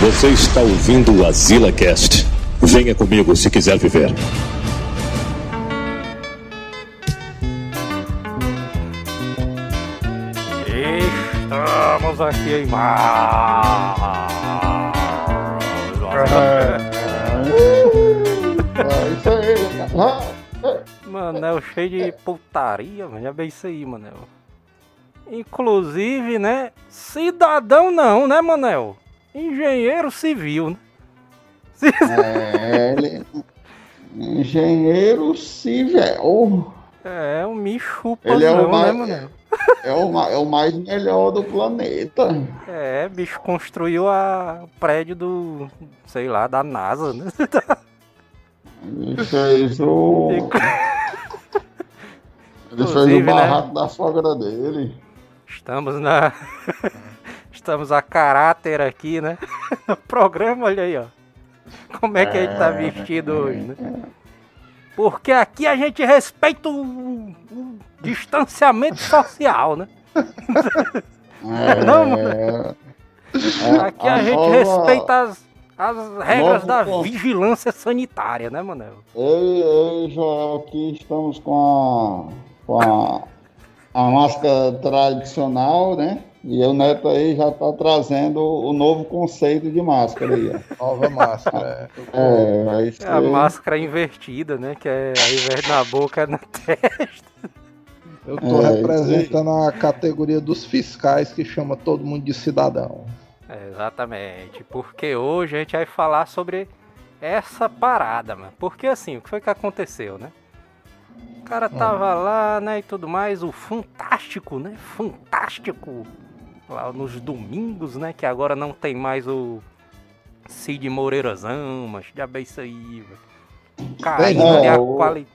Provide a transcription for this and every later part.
Você está ouvindo o Azila Cast. Venha comigo se quiser viver. Estamos aqui em aí. Manel cheio de putaria, mano. Já bem isso aí, Manel. Inclusive, né? Cidadão não, né, Manel? Engenheiro civil, né? É, ele... Engenheiro civil. É, um me chupa Ele é o né, mais- Manel? É o, é o mais melhor do planeta. É, bicho construiu a o prédio do, sei lá, da NASA, né? Ele fez o. Ele fez o né? barraco da sogra dele. Estamos na. Estamos a caráter aqui, né? No programa, olha aí, ó. Como é que a gente tá vestido hoje, né? Porque aqui a gente respeita o, o distanciamento social, né? É, Não, é, Aqui a, gente respeita as, as regras novo da vigilância sanitária, né, Manel? Eu, eu e Joel aqui estamos com a, com a, a máscara tradicional, né? E o Neto aí já tá trazendo o novo conceito de máscara aí, ó. Nova máscara. é. É, vai ser... É a máscara invertida, né? Que é ao invés de na boca, é na testa. Eu tô É, representando a categoria dos fiscais que chama todo mundo de cidadão. É, exatamente. Porque hoje a gente vai falar sobre essa parada, mano. Porque assim, o que foi que aconteceu, né? O cara tava lá, né, e tudo mais, o Fantástico, né? Fantástico. Lá nos domingos, né? Que agora não tem mais o Cid Moreirazão, mas já bem isso aí, velho. Caindo É, a o- quali...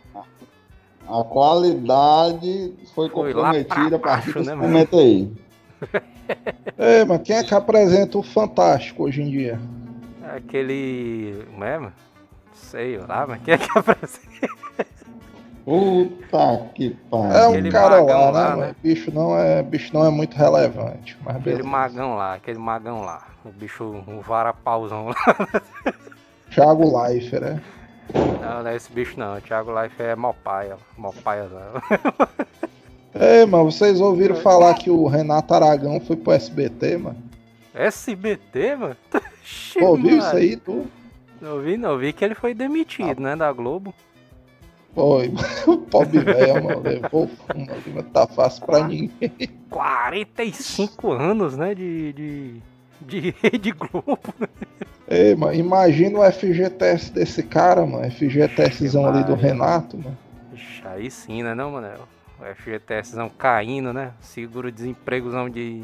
A qualidade foi, Foi comprometida a partir desse né, momento aí. Ei, mas quem é que apresenta o Fantástico hoje em dia? Aquele. Como é, mano? Sei lá, mas quem é que apresenta? Puta que É pariu. um Aquele cara lá, lá, né? né? Bicho não é, bicho não é muito relevante. Mas Aquele beleza. magão lá, aquele magão lá. O bicho, um varapauzão lá. Thiago Leifert, né? Não, não é esse bicho não. O Thiago Life é mó paia. Mó paia não. Ei, mas vocês ouviram falar que o Renato Aragão foi pro SBT, mano? SBT, mano? Pô, viu isso mano. aí, tu? Não vi, não. Vi que ele foi demitido, né, da Globo. Foi, o pobre velho, mano, levou ali, mas tá fácil pra ninguém. 45 anos, né, de... de... De Rede Globo. Ei, mano, imagina o FGTS desse cara, mano. FGTSzão ali do. Renato, mano. Ixi, aí sim, né, não, Manel? O FGTSzão caindo, né? Seguro-desempregozão de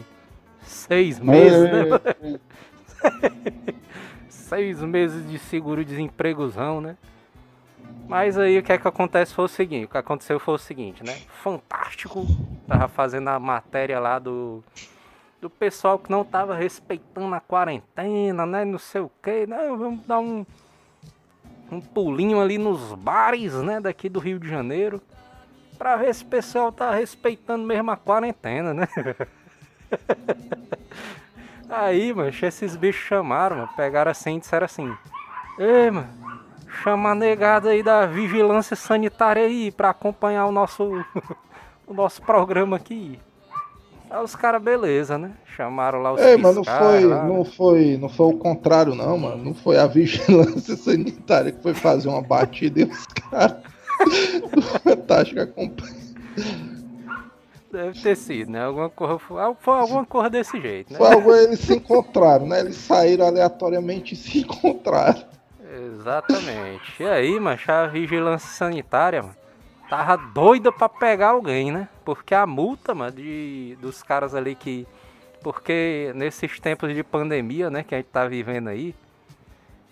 seis meses, né? Seis meses de seguro-desempregozão, né? Mas aí o que é que acontece foi o seguinte, o que aconteceu foi o seguinte, né? Fantástico, tava fazendo a matéria lá do do pessoal que não tava respeitando a quarentena, né? Não sei o que, não, vamos dar um um pulinho ali nos bares, né, daqui do Rio de Janeiro, pra ver se o pessoal tá respeitando mesmo a quarentena, né? Aí, mano, esses bichos chamaram, mano, pegaram assim e disseram assim: Ei, mano, chama a negada aí da vigilância sanitária aí pra acompanhar o nosso, o nosso programa aqui. Aí os caras, beleza, né? Chamaram lá os Ei, mas não foi, lá, né? não foi, não foi o contrário não, mano. Não foi a vigilância sanitária que foi fazer uma batida e os caras do Fantástico acompanham. Deve ter sido, né? Alguma coisa, foi foi alguma coisa desse jeito, né? Foi algo eles se encontraram, né? Eles saíram aleatoriamente e se encontraram. Exatamente. E aí, macho, a vigilância sanitária, mano, tava doida pra pegar alguém, né? Porque a multa, mano, de, dos caras ali que. Porque nesses tempos de pandemia, né, que a gente tá vivendo aí,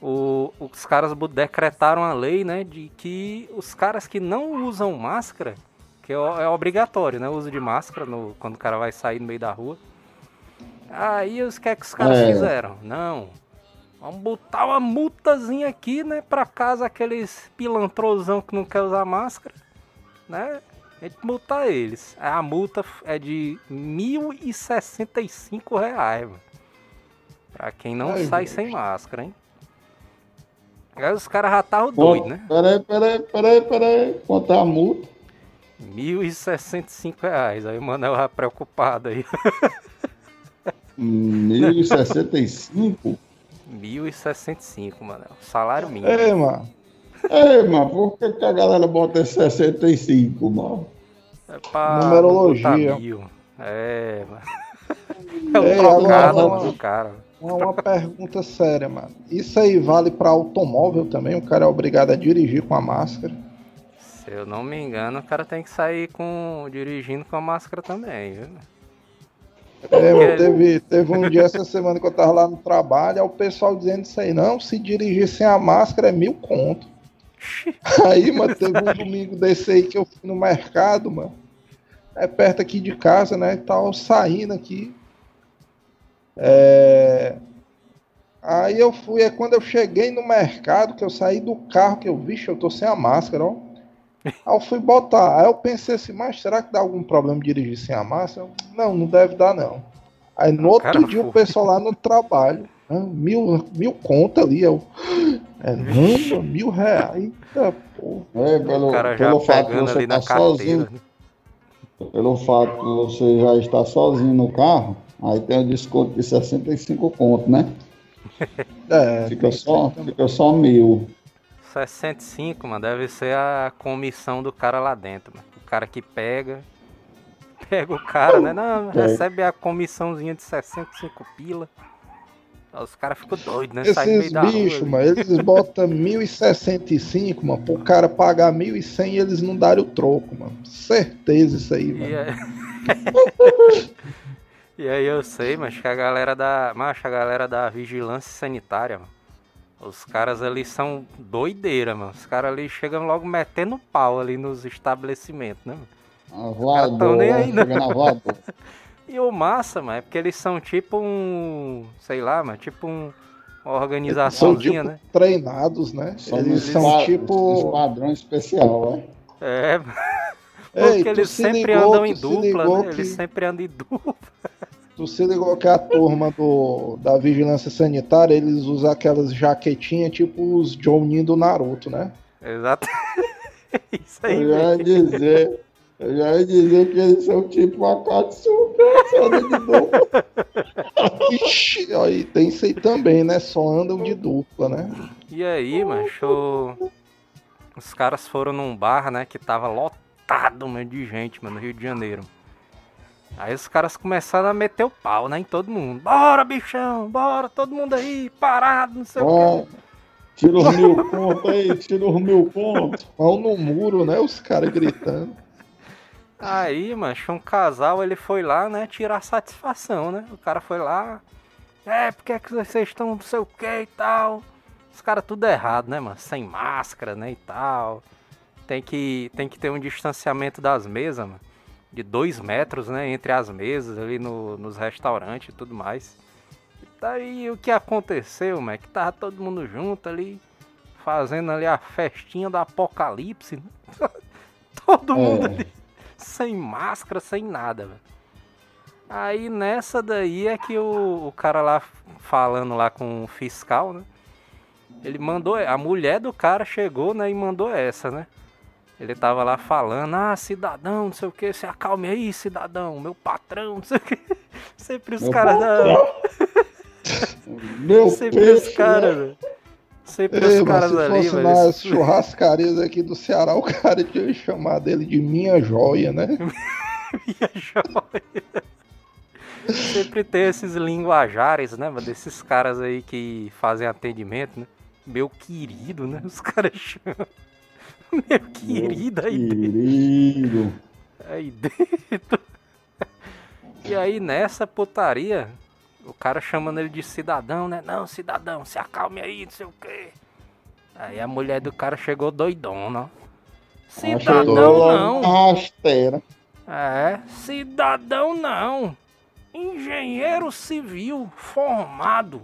o- os caras decretaram a lei, né, de que os caras que não usam máscara, que é, é obrigatório, né, o uso de máscara no, quando o cara vai sair no meio da rua. Aí os que é que os caras É. fizeram? Não. Vamos botar uma multazinha aqui, né, pra casa aqueles pilantrosão que não quer usar máscara, né? A gente multar eles. A multa é de 1.065 reais, mano. Pra quem não Ai, sai gente. sem máscara, hein? Aí os caras já estavam doidos, né? Peraí, peraí, peraí, peraí. Quanto é a multa? 1.065 reais. Aí o Manel já preocupado aí. 1.065? 1.065, Manel. Salário mínimo. Ei, mano. Ei, mano, por que, que a galera bota esse 65, mano? É pra Numerologia. É, mano. É o trocado agora- do cara. Uma, uma pergunta séria, mano. Isso aí vale pra automóvel também? O cara é obrigado a dirigir com a máscara? Se eu não me engano, o cara tem que sair com dirigindo com a máscara também, viu? É, mano, teve, teve um dia essa semana que eu tava lá no trabalho, aí o pessoal dizendo isso aí, não, se dirigir sem a máscara é mil conto. Aí, mano, teve um domingo desse aí que eu fui no mercado, mano. É perto aqui de casa, né? E tal, saindo aqui. É... Aí eu fui, é quando eu cheguei no mercado, que eu saí do carro, que eu, vixe, eu tô sem a máscara, ó. Aí eu fui botar. Aí eu pensei assim, mas será que dá algum problema dirigir sem a máscara? Eu, Não, não deve dar, não. Aí no outro cara, dia pô. o pessoal lá no trabalho, ah, mil, mil conta ali, eu. É, não, mil reais. Eita, porra. É, pelo, O cara já pelo fato de você estar carteira. sozinho, pelo fato de você já estar sozinho no carro, aí tem o desconto de 65 conto, né? É, Fica só, fica só mil. 65, mano, deve ser a comissão do cara lá dentro, mano. O cara que pega. Pega o cara, né? Não, É. recebe a comissãozinha de 65 pila. Os caras ficam doidos, né? Esses meio da bichos, rua. mano, eles botam 1065, mano, pro cara pagar 1100 e eles não darem o troco, mano. Certeza isso aí, E mano. aí... e aí eu sei, mas que a galera da. Mas a galera da vigilância sanitária, mano. Os caras ali são doideira, mano. Os caras ali chegam logo metendo pau ali nos estabelecimentos, né, mano? A caras tão voador, nem né? aí, não. E o massa, mano, é porque eles são tipo um. Sei lá, mano, tipo um. Uma organizaçãozinha, tipo né? treinados, né? São eles são tipo. padrão especial, né? É, Ei, porque tu eles se sempre ligou- andam em dupla, né? que- Eles sempre andam em dupla. Se ligou que a turma do, da vigilância sanitária, eles usam aquelas jaquetinhas tipo os Jonin do Naruto, né? Exato. Isso aí, Eu já ia dizer, eu já ia dizer que eles são tipo a Katsuka, só de dupla. Ixi, aí tem isso aí também, né? Só andam de dupla, né? E aí, macho, os caras foram num bar, né, que tava lotado, mano, de gente, mano, no Rio de Janeiro. Aí os caras começaram a meter o pau, né, em todo mundo. Bora, bichão, bora, todo mundo aí, parado, não sei o Ó, quê. tira os mil pontos aí, tira os mil pontos. Mão no muro, né? Os caras gritando. Aí, macho, um casal, ele foi lá, né, tirar satisfação, né. O cara foi lá, é, porque é que vocês estão não sei o que e tal. Os caras tudo errado, né, mano, sem máscara, né, e tal. Tem que, tem que ter um distanciamento das mesas, mano, de dois metros, né, entre as mesas ali no, nos restaurantes e tudo mais. E daí o que aconteceu, é que tava todo mundo junto ali, fazendo ali a festinha do apocalipse, né? todo mundo É. ali sem máscara, sem nada, velho. Aí nessa daí é que o, o cara lá falando lá com o fiscal, né? Ele mandou, a mulher do cara chegou, né, e mandou essa, né? Ele tava lá falando, ah, cidadão, não sei o que, se acalme aí, cidadão, meu patrão, não sei o que. Sempre os caras. Meu Sempre peixe, os caras, né? velho. Sempre Ei, os caras se ali, fosse velho. nas churrascarias aqui do Ceará, o cara tinha chamado ele de minha joia, né? Minha joia. Sempre tem esses linguajares, né, mano? Desses caras aí que fazem atendimento, né? Meu querido, né? Os caras chamam. Meu querido aí dentro. Querido. Aí dentro. E aí nessa putaria, o cara chamando ele de cidadão, né? Não, cidadão, se acalme aí, não sei o quê. Aí a mulher do cara chegou doidona. Cidadão não. Rasteira. É, cidadão não. Engenheiro civil formado.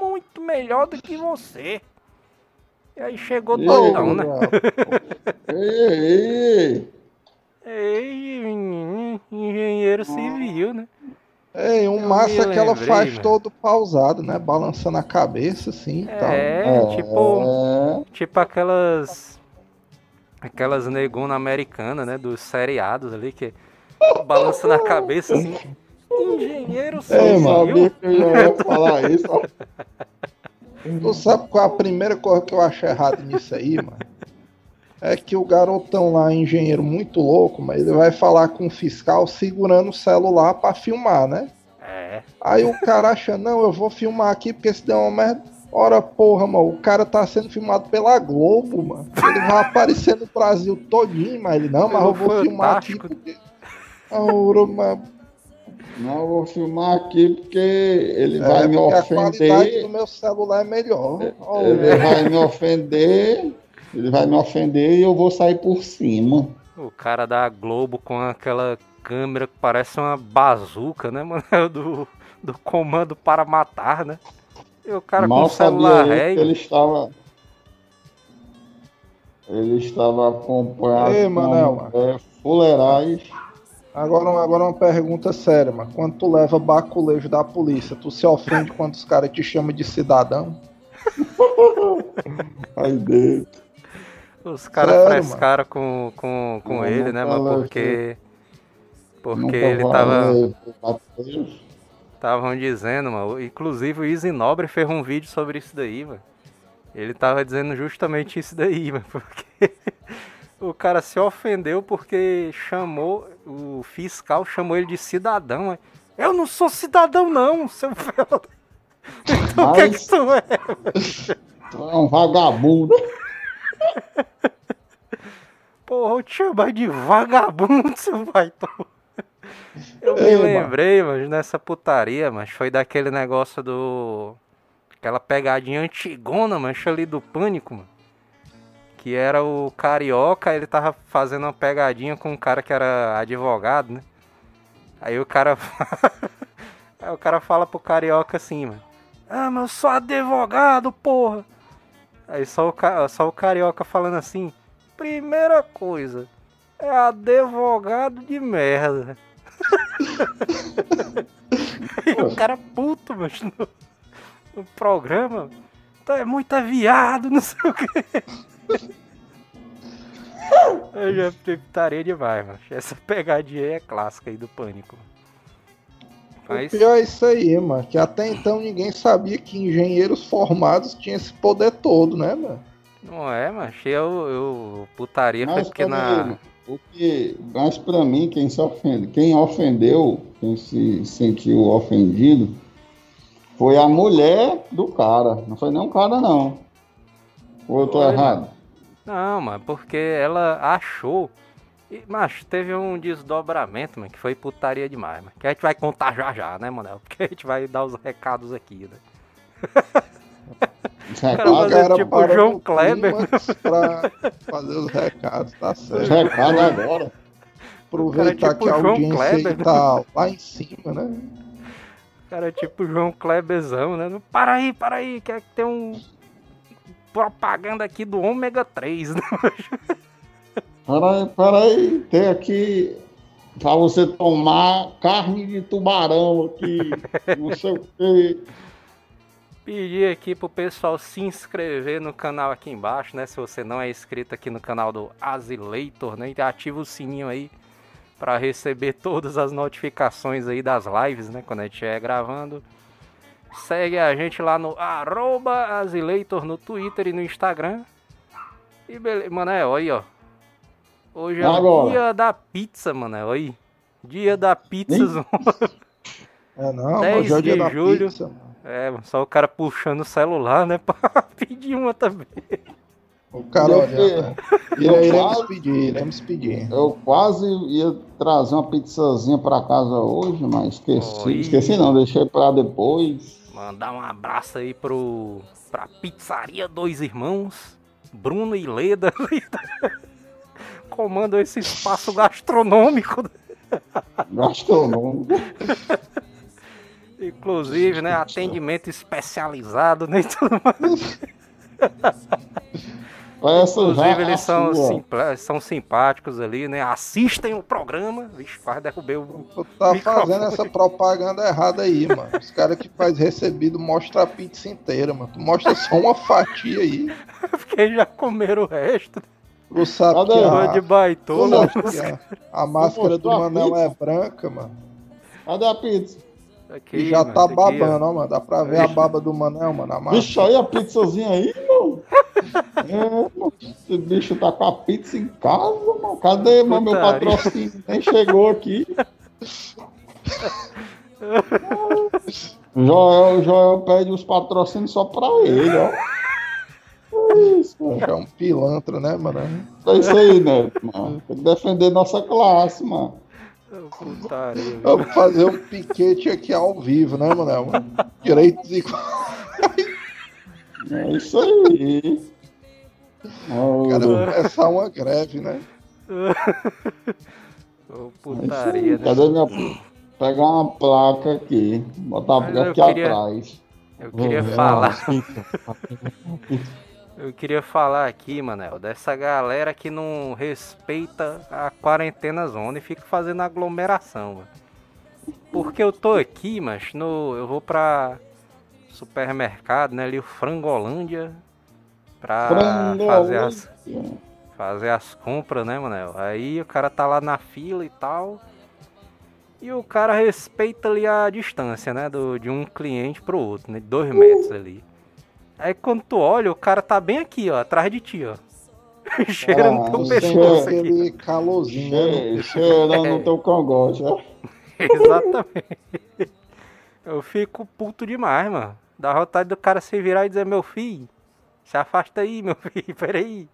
Muito melhor do que você. E aí chegou E doidão, né? Ei, ei, ei. Ei, engenheiro civil, né? É, um Eu massa me que ela lembrei, faz todo pausado, né? Balançando a cabeça assim e tal. É, tipo, É, tipo aquelas. Aquelas negona americana, né? Dos seriados ali que balança na cabeça assim. Engenheiro É, eu mano. eu ia falar isso. Tu sabe qual é a primeira coisa que eu acho errado nisso aí, mano? É que o garotão lá, engenheiro muito louco, mas ele vai falar com o fiscal segurando o celular pra filmar, né? É. Aí o cara acha, não, eu vou filmar aqui porque se der uma merda. Ora, porra, mano, o cara tá sendo filmado pela Globo, mano. Ele vai aparecer no Brasil todinho, mas ele, não, mas eu vou filmar aqui porque. Ora, mano, Não, vou filmar aqui porque ele é, vai me porque a qualidade ofender. do meu celular é melhor. Ele vai me ofender. Ele vai me ofender e eu vou sair por cima. O cara da Globo com aquela câmera que parece uma bazuca, né, mano? Do, do comando para matar, né? E o cara com Mal o celular sabia eu que régua. ele estava. Ele estava acompanhado Ei, com Manel, é, fuleirais. Agora, agora uma pergunta séria, mano. Quando tu leva baculejo da polícia, tu se ofende quando os caras te chamam de cidadão? Ai, Deus. Os caras frescaram com, com, com Não, ele, não né, fala mano? Porque. Porque Nunca ele tava. Estavam dizendo, mano. Inclusive o Easy Nobre fez um vídeo sobre isso daí, mano. Ele tava dizendo justamente isso daí, mano. Porque o cara se ofendeu porque chamou. O fiscal chamou ele de cidadão, mano. Eu não sou cidadão, não, seu velho. Então o que é que Mas- tu é? Tu é um vagabundo. Porra, eu te chamar de vagabundo, seu baitão. Eu me Ei, mano. lembrei, mas nessa putaria, mas foi daquele negócio do. Aquela pegadinha antigona, mancha ali do pânico, mano. Que era o carioca, ele tava fazendo uma pegadinha com um cara que era advogado, né? Aí o cara. Aí o cara fala pro carioca assim, mano. Ah, mas eu sou advogado, porra. Aí só o, ca- só o carioca falando assim. Primeira coisa, é advogado de merda. Aí o cara puto, mas no, no programa. Tá, é muito viado, não sei o que. Eu já putaria demais, mano. Essa pegadinha aí é clássica aí do pânico. Mas, O pior é isso aí, mano. Que até então ninguém sabia que engenheiros formados tinham esse poder todo, né, mano? não é, mas eu, eu putaria Mas, porque na. Camilo, o que, mas pra mim, quem se ofende, quem ofendeu, quem se sentiu ofendido, foi a mulher do cara. Não foi nem um cara, não. Ou eu tô Foi, errado? Não, mano, porque ela achou. E, mas teve um desdobramento, mano, que foi putaria demais, mano. Que a gente vai contar já já, né, Manel? Porque a gente vai dar os recados aqui, né? Cara, recados, mas- tipo parou João Kleber. Pra fazer os recados, tá certo. recados agora. Aproveitar tipo que a João audiência Kleber, tá lá em cima, né? O cara é tipo o João Kleberzão, né? Para aí, para aí, que é que tem um. Propaganda aqui do ômega 3, né? Peraí, peraí, tem aqui pra você tomar carne de tubarão aqui, não sei o quê. Pedir aqui pro pessoal se inscrever no canal aqui embaixo, né? Se você não é inscrito aqui no canal do Azileitor, né? Ativa o sininho aí para receber todas as notificações aí das lives, né? Quando a gente estiver gravando. Segue a gente lá no arroba Azileitor no Twitter e no Instagram. E beleza, Manel, aí ó. Hoje é o Agora. dia da pizza, Manel, aí. Dia da pizza. É não, 10 mas hoje é o dia de da julho. pizza, mano. É, só o cara puxando o celular, né? Pra pedir uma também. O cara Ire- Iremos quase- pedir, iremos pedir. Eu quase ia trazer uma pizzazinha pra casa hoje, mas esqueci. Oi. Esqueci não, deixei pra depois. Mandar um abraço aí pro pra Pizzaria Dois Irmãos, Bruno e Leda. Comandam esse espaço gastronômico. Gastronômico. Inclusive, né? Atendimento especializado, né? e tudo mais. Inclusive, eles são, sua. simpla- são simpáticos ali, né? Assistem o programa. Vixe, quase derrubei o. Tu tá Microfone. fazendo essa propaganda errada aí, mano. Os caras que faz recebido mostram a pizza inteira, mano. Tu mostra só uma fatia aí. Porque já comeram o resto. Tu sabe que de baitola. Que a, a máscara do Manel é branca, mano. Cadê a pizza? Aqui, E já mano, tá aqui, ó. babando, ó, mano. Dá pra ver a baba do Manel, mano. Bicho, aí a pizzazinha aí, mano. É, mano. Esse bicho tá com a pizza em casa, mano. Cadê, mano, meu patrocínio? Nem chegou aqui. Joel, Joel pede os patrocínios só pra ele, ó. É isso, mano. É um pilantra, né, mano? É isso aí, né, mano? Tem que defender nossa classe, mano. Putaria? Vamos fazer um piquete aqui ao vivo, né, Manel? Direitos e É isso aí. Ó, Cara, começar uma greve, né? Ô, é putaria, né? Cadê minha. Pegar uma placa aqui. Botar Mas eu aqui queria- atrás. Eu queria É, falar. Eu queria falar aqui, Manel, dessa galera que não respeita a quarentena zona e fica fazendo aglomeração, mano. Porque eu tô aqui, mas no, eu vou pra supermercado, né, ali o Frangolândia, pra fazer as, fazer as compras, né, Manel? Aí o cara tá lá na fila e tal. E o cara respeita ali a distância, né, do, de um cliente pro outro, né, de dois metros ali. Aí quando tu olha, o cara tá bem aqui, ó, atrás de ti, ó. Cheirando Ah, teu pescoço aqui. Aquele calorzinho, né? Che- Cheirando o teu cangote, ó. Exatamente. Eu fico puto demais, mano. Dá vontade do cara se virar e dizer, meu filho, se afasta aí, meu filho, peraí.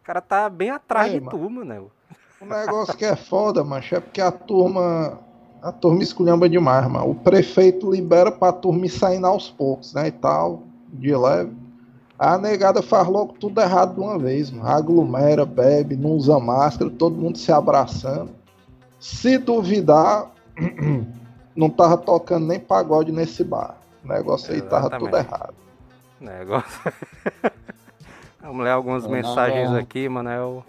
O cara tá bem atrás Ei, de mano. tu, mano. O negócio que é foda, macho, é porque a turma. A turma esculhamba demais, mano. O prefeito libera pra turma ir saindo aos poucos, né? E tal, de leve. A negada faz logo tudo errado de uma vez, mano. Aglomera, bebe, não usa máscara, todo mundo se abraçando. Se duvidar, não tava tocando nem pagode nesse bar. O negócio aí tava tudo Exatamente. errado. Negócio. Vamos ler algumas mensagens aqui, Manel.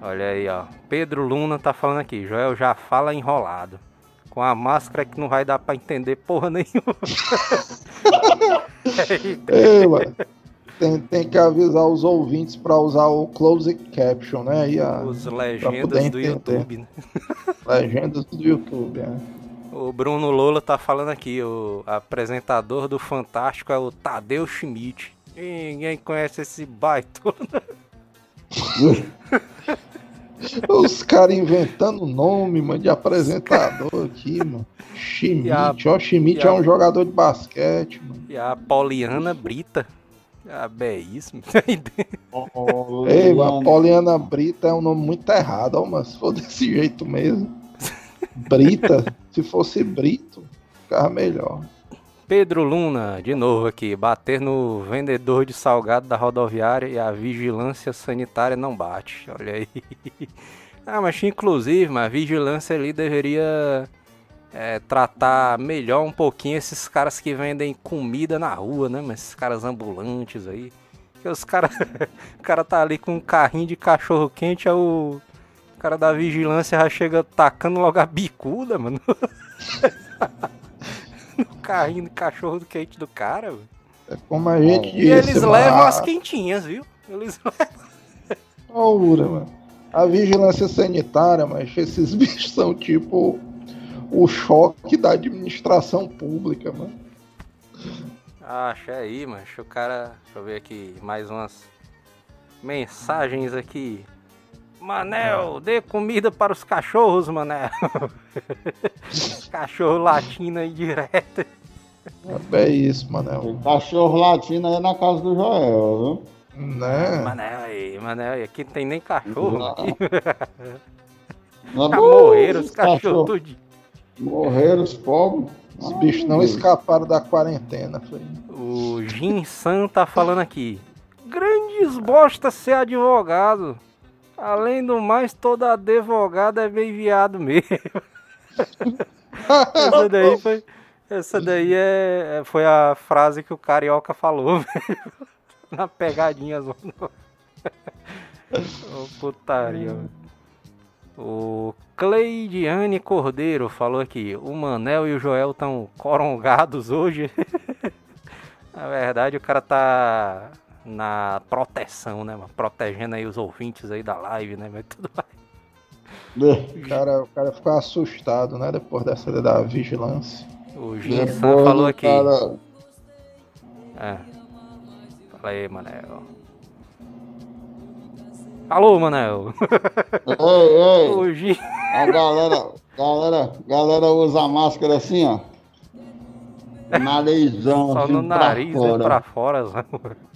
Olha aí, ó. Pedro Luna tá falando aqui. Joel já fala enrolado. Com a máscara que não vai dar pra entender porra nenhuma. Ei, mano. Tem, tem que avisar os ouvintes pra usar o closed caption, né? Aí a, Os legendas do entender. YouTube, né? legendas do YouTube, né? O Bruno Lola tá falando aqui, o apresentador do Fantástico é o Tadeu Schmidt. Ninguém conhece esse baito. Os caras inventando nome, mano, de apresentador aqui, mano. Schmidt, a- ó, Schmidt a- é um jogador de basquete, mano. E a Poliana Brita. Ah, é isso. Ó, Ei, mano, Poliana Brita é um nome muito errado, ó, mas se for desse jeito mesmo. Brita, se fosse Brito, ficava melhor. Pedro Luna, de novo aqui, bater no vendedor de salgado da rodoviária e a vigilância sanitária não bate. Olha aí. Ah, mas inclusive, mas a vigilância ali deveria é, tratar melhor um pouquinho esses caras que vendem comida na rua, né? Mas esses caras ambulantes aí. Que os caras. o cara tá ali com um carrinho de cachorro quente, aí o. O cara da vigilância já chega tacando logo a bicuda, mano. no carrinho de cachorro quente do cara, velho. É como a gente E disse, eles mano, levam a- as quentinhas, viu? Eles Ora, mano. A vigilância sanitária, mas esses bichos são tipo o choque da administração pública, mano. Acha aí, mano. O cara. Deixa eu ver aqui mais umas mensagens aqui. Manel, dê comida para os cachorros, Manel. Cachorro latindo aí direto. É isso, Manel. O cachorro latino aí na casa do Joel, Né? Manel aí, Manel aí. Aqui não tem nem cachorro. Não. Aqui. viu? Não, Já morreram os cachorros tudinho. Morreram os pobres. Os bichos não escaparam da quarentena, foi. O Jin San tá falando aqui. Grandes bosta ser advogado. Além do mais, todo advogado é bem viado mesmo. essa daí foi. Essa daí é, é- foi a frase que o carioca falou, velho. Na pegadinha zona. Ô, putaria, mano. O Cleidiane Cordeiro falou aqui: o Manel e o Joel estão corongados hoje. Na verdade, o cara tá na proteção, né, mano? Protegendo aí os ouvintes aí da live, né? Mas tudo vai. O cara, o cara ficou assustado, né? Depois dessa da vigilância. O Ginsan falou aqui. cara- É. Fala aí, Manel. Alô, Manel. Ei, ei, O Gin... a galera, galera, galera usa máscara assim, ó. Narizão, Só assim, no nariz pra e fora. pra fora.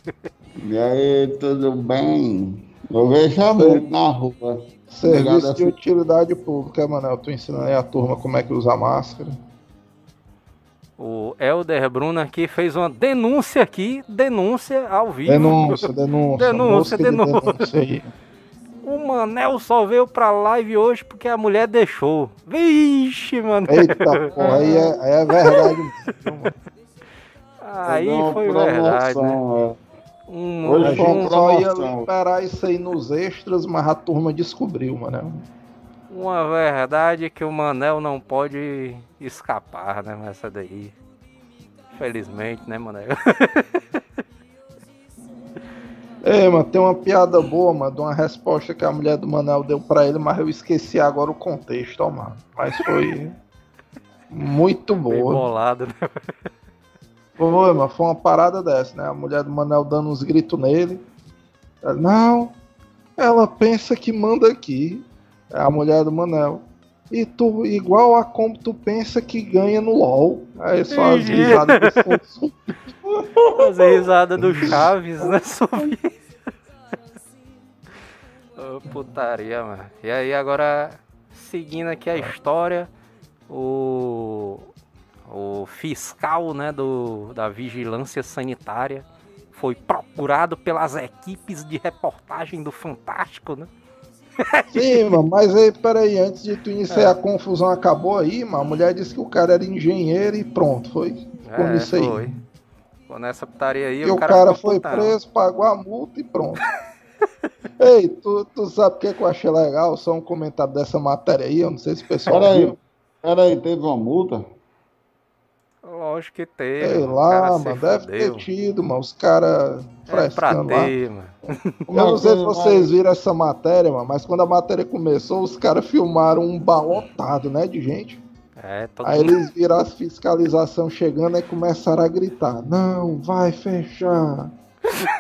E aí, tudo bem? Eu vejo muito na rua. Obrigado, Serviço de utilidade pública, mano. Eu tô ensinando aí a turma como é que usa máscara. O Elder Bruno aqui fez uma denúncia aqui, denúncia ao vivo. Denúncia, denúncia. Denúncia, mosca de denúncia. aí. O Manel só veio pra live hoje porque a mulher deixou. Vixe, mano. Eita porra, aí é, aí é verdade. Aí foi verdade, né? Um, Hoje um- gente só ia liberar isso aí nos extras, mas a turma descobriu, mano. uma verdade que o Manel não pode escapar, né? Essa daí. Felizmente, né, Manel? É, mano, tem uma piada boa, mano, de uma resposta que a mulher do Manel deu pra ele, mas eu esqueci agora o contexto, ó, mano. Mas foi muito Bem boa. bolado, né? Foi, mano, foi uma parada dessa, né? A mulher do Manel dando uns gritos nele. Não, ela pensa que manda aqui. É a mulher do Manel. E tu, igual a como tu pensa que ganha no LOL. Aí só as Entendi. risadas do fundo. Fazer risada do Chaves, né? Ô, putaria, mano. E aí, agora, seguindo aqui a história, o, o fiscal, né, do, da vigilância sanitária foi procurado pelas equipes de reportagem do Fantástico, né? Sim, mano, mas aí, peraí, antes de tu iniciar a confusão, acabou aí, mano. A mulher disse que o cara era engenheiro e pronto, foi. Ficou É, nisso aí. foi. Ficou nessa putaria aí, E o cara, ficou foi preso, pagou a multa e pronto. Ei, tu, tu sabe o que, que eu achei legal? Só um comentário dessa matéria aí, eu não sei se o pessoal Peraí, viu. peraí, teve uma multa? Lógico que teve. Sei lá, mano, deve fudeu. ter tido, mano, os caras É pra ter, mano. Eu não sei se vocês viram essa matéria, mano, mas quando a matéria começou, os caras filmaram um balotado, né, de gente. É, todo Aí mundo eles viram a fiscalização chegando e começaram a gritar: Não, vai fechar!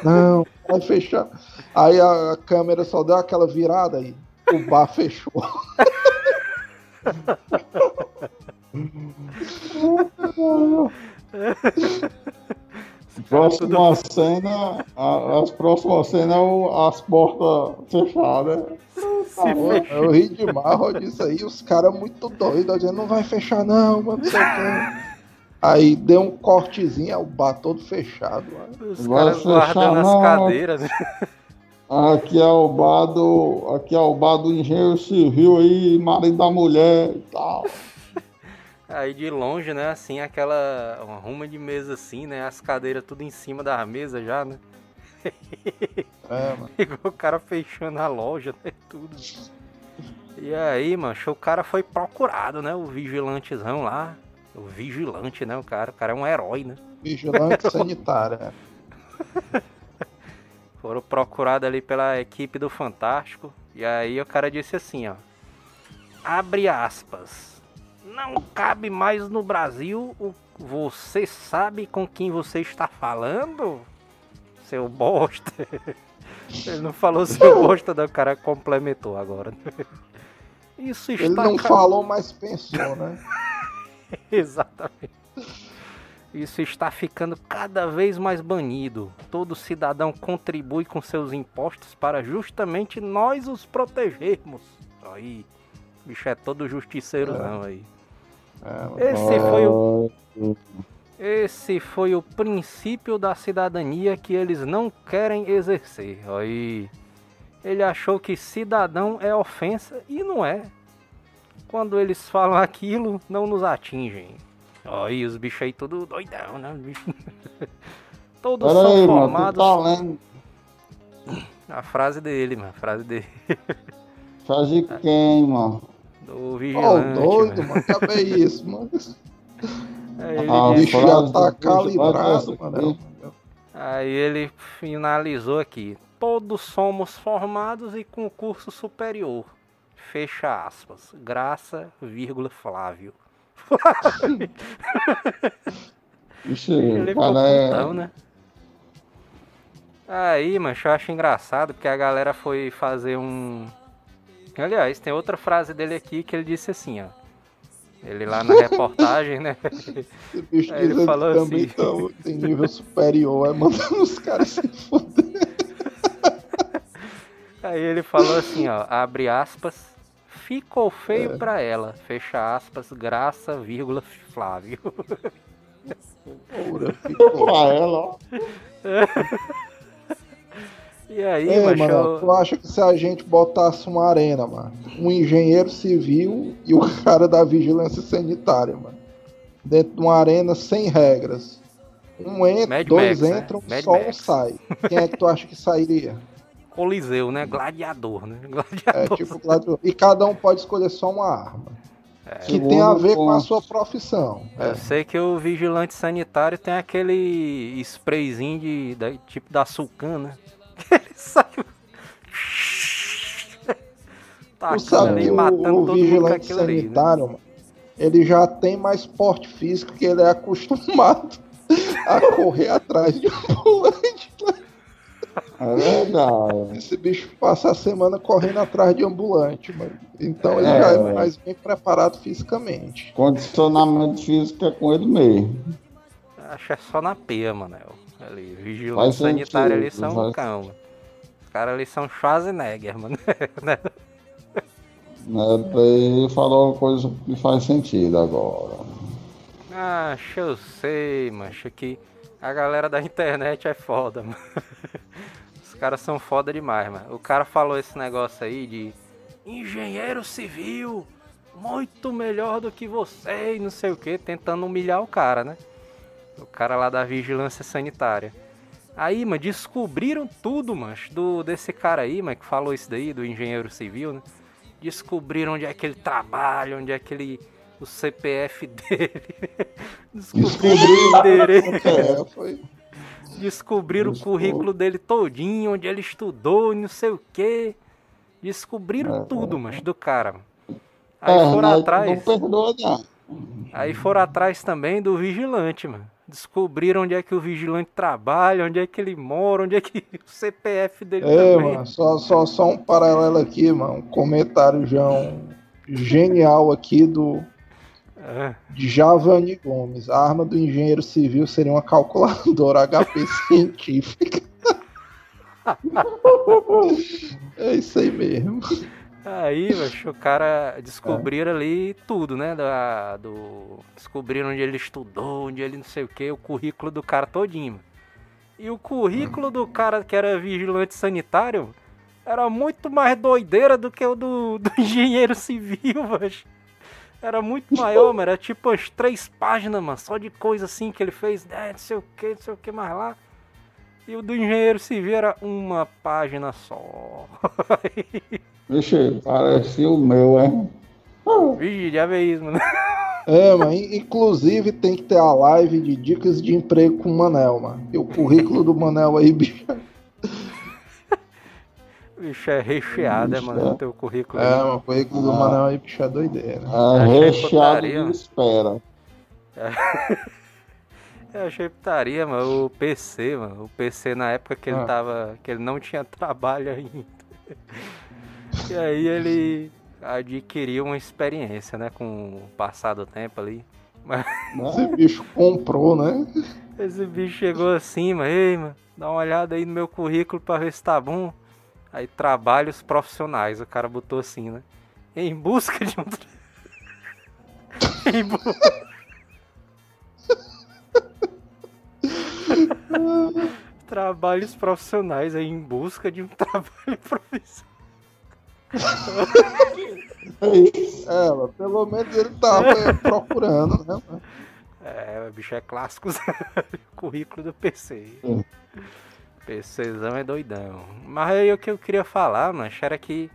Não, vai fechar. Aí a, câmera só deu aquela virada aí. O bar fechou. Próxima cena, a- as próximas cenas, o- as portas fechadas. se fechou. Eu ri demais disso aí, os caras muito doidos, dizendo, não vai fechar não, mano, não sei o. Aí deu um cortezinho, aí o bar todo fechado. mano. Os caras guardando as cadeiras. né? Aqui é o bar do. Aqui é o bar do engenheiro civil aí, marido da mulher e tal. Aí de longe, né, assim, aquela uma ruma de mesa assim, né, as cadeiras tudo em cima da mesa já, né? É, mano. Igual o cara fechando a loja, né, tudo. E aí, mancho, o cara foi procurado, né, o vigilantezão lá. O vigilante, né, o cara, o cara é um herói, né? Vigilante sanitário. é. Foram procurados ali pela equipe do Fantástico. E aí o cara disse assim, ó. Abre aspas. Não cabe mais no Brasil você sabe com quem você está falando? Seu bosta. Ele não falou seu bosta, não, o cara complementou agora. Isso está Ele não ca- falou, mas pensou, né? Exatamente. Isso está ficando cada vez mais banido. Todo cidadão contribui com seus impostos para justamente nós os protegermos. Aí, bicho é todo justiceirozão aí. É, mano. Esse foi o esse foi o princípio da cidadania que eles não querem exercer. Aí ele achou que cidadão é ofensa e não é. Quando eles falam aquilo, não nos atingem. Aí os bichos aí tudo doidão, né? Todos são Peraí, mano, tu formados. tá lendo. A frase dele, mano. A frase dele. Frase de quem, mano? Do vigilante. doido, mano. mano. Acabei isso, mano. Aí Ah, O bicho já tá calibrado, mano. aí ele finalizou aqui. Todos somos formados e com curso superior. Fecha aspas. Graça, vírgula, Flávio. Ixi, Ele ficou cara, é- putão, né? Aí, mancho, eu acho engraçado porque a galera foi fazer um. Aliás, tem outra frase dele aqui que ele disse assim, ó. Ele lá na reportagem, né? Esse bicho Aí ele falou também assim. tão- tem nível superior, é mandando os caras se fuder. Aí ele falou assim, ó, abre aspas, ficou feio É. pra ela, fecha aspas, graça, vírgula, Flávio. Porra, ficou. pra ela, ó. E aí, É, mancho, mano, eu- tu acha que se a gente botasse uma arena, mano, um engenheiro civil e o cara da vigilância sanitária, mano, dentro de uma arena sem regras, um entra, Mad dois Max, né? entram, Mad só um sai. Quem é que tu acha que sairia? Coliseu, né? Gladiador, né? É Gladiador. tipo gladiador. E cada um pode escolher só uma arma. Que Segundo tem a ver com a sua profissão. É. Eu sei que o vigilante sanitário tem aquele sprayzinho de, da- tipo da Sulcan, né? Ele sai. Tu Tacando sabe ali, o, matando o todo mundo com vigilante aquilo ali. Né? sanitário, mano, ele já tem mais porte físico que ele é acostumado a correr atrás de ambulante. É verdade. Esse bicho passa a semana correndo atrás de ambulante, mano. Então ele É, já é mais bem preparado fisicamente. Condicionamento físico é com ele mesmo. Acho que é só na peia, Manel. Ali, vigilante sanitário ali são faz- mano. Os caras ali são Schwarzenegger, mano. Né? Né? Daí falou uma coisa que faz sentido agora. Ah, acho eu sei, macho, que a galera da internet é foda, mano. Os caras são foda demais, mano. O cara falou esse negócio aí de engenheiro civil, muito melhor do que você e não sei o que, tentando humilhar o cara, né? O cara lá da vigilância sanitária. Aí, mano, descobriram tudo, mancho, do, desse cara aí, mano, que falou isso daí, do engenheiro civil, né? Descobriram onde é que ele trabalha, onde é que ele. o CPF dele. Descobriram o endereço. É, foi. Descobriram o currículo dele todinho, onde ele estudou, não sei o que. Descobriram É, tudo, mas do cara. mano. Aí É, foram atrás. Não perdoa, não. Aí foram atrás também do vigilante, mano. Descobriram onde é que o vigilante trabalha, onde é que ele mora, onde é que o CPF dele É, também. mano, só, só, só um paralelo aqui, mano. Um comentário já um genial aqui do É. Javani Gomes. A arma do engenheiro civil seria uma calculadora HP científica. é isso aí mesmo. Aí, macho, o cara descobriram ali tudo, né? Da, do, descobriram onde ele estudou, onde ele não sei o que, o currículo do cara todinho. E o currículo do cara que era vigilante sanitário era muito mais doideira do que o do, do engenheiro civil, macho. Era muito maior, mano. Era tipo umas três páginas, mano, só de coisa assim que ele fez, né? Não sei o que, não sei o que mais lá. E o do engenheiro civil era uma página só. Vixe, parecia o meu, é? Vixe, já veio isso, mano. É, mano. in- Inclusive tem que ter a live de dicas de emprego com o Manel, mano. E o currículo do Manel aí, bicho. Bicho, é recheado, é, Bicho, mano, é. o teu currículo. É, mano, o currículo do Ah. Manel aí, bicho, é doideira. É Achei recheado de espera. Eu achei putaria, mano, o PC, mano. O PC na época que ele Ah. tava. que ele não tinha trabalho ainda. E aí ele adquiriu uma experiência, né? Com o passar do tempo ali. Mas Esse bicho comprou, né? esse bicho chegou assim, mano, ei, mano, dá uma olhada aí no meu currículo pra ver se tá bom. Aí trabalhos profissionais, o cara botou assim, né? Em busca de um. em bu- Trabalhos profissionais aí em busca de um trabalho profissional. É, mas pelo menos ele tava é, procurando, né? É, o bicho é clássico, currículo do PC. PCzão é doidão. Mas aí o que eu queria falar, mancho, era que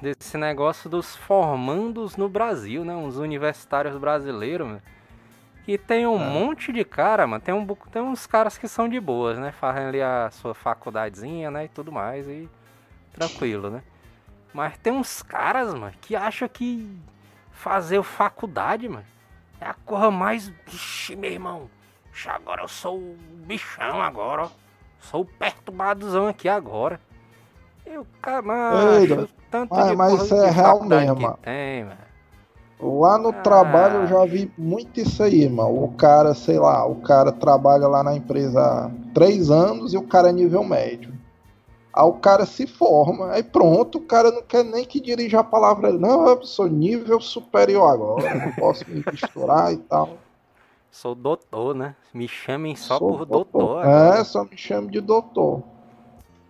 desse negócio dos formandos no Brasil, né? Uns universitários brasileiros, mano. E tem um é. monte de cara, mano. Tem, um, tem uns caras que são de boas, né? Fazem ali a sua faculdadezinha, né? E tudo mais. E tranquilo, né? Mas tem uns caras, mano, que acham que fazer faculdade, mano, é a coisa mais. Ixi, meu irmão. Agora eu sou o bichão agora, ó. Sou o perturbadozão aqui agora. Eu, cara, mano, tanto mas, mas isso é real mesmo. Tem, mano. Lá no ah. trabalho eu já vi muito isso aí, mano. O cara, sei lá, o cara trabalha lá na empresa há três anos e o cara é nível médio. Aí o cara se forma, aí pronto, o cara não quer nem que dirija a palavra. Não, eu sou nível superior agora, não posso me misturar e tal. Sou doutor, né? Me chamem só sou por doutor. doutor é, só me chame de doutor.